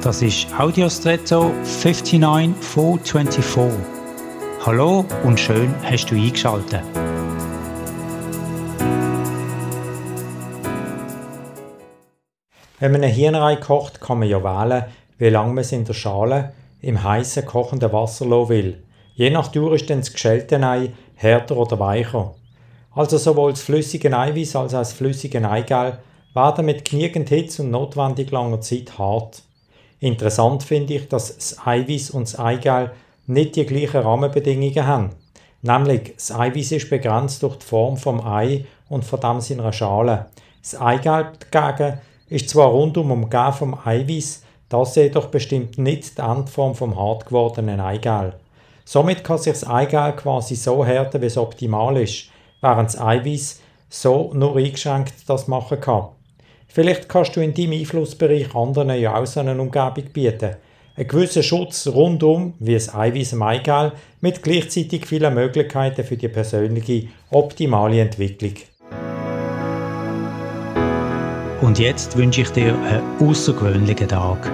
Das ist Audiostretto 59424. Hallo und schön hast du eingeschaltet. Wenn man eine Hirnrei kocht, kann man ja wählen, wie lange man es in der Schale im heißen kochenden Wasser lassen will. Je nach Dauer ist dann das geschälte Ei härter oder weicher. Also sowohl das flüssige Eiweiß als auch das flüssige Eigelb werden mit genügend Hitze und notwendig langer Zeit hart. Interessant finde ich, dass das Eiweiß und das Eigelb nicht die gleichen Rahmenbedingungen haben. Nämlich, das Eiweiß ist begrenzt durch die Form vom Ei und von dem seiner Schale. Das Eigelb dagegen ist zwar rundum umgeben vom Eiweiß, das jedoch bestimmt nicht die Endform vom hart gewordenen Eigelb. Somit kann sich das Eigelb quasi so härten, wie es optimal ist, während das Eiweiß so nur eingeschränkt das machen kann. Vielleicht kannst du in deinem Einflussbereich anderen ja auch so eine Umgebung bieten. Einen gewissen Schutz rundum, wie das Eiweiß im Eigelb, mit gleichzeitig vielen Möglichkeiten für die persönliche optimale Entwicklung. Und jetzt wünsche ich dir einen außergewöhnlichen Tag.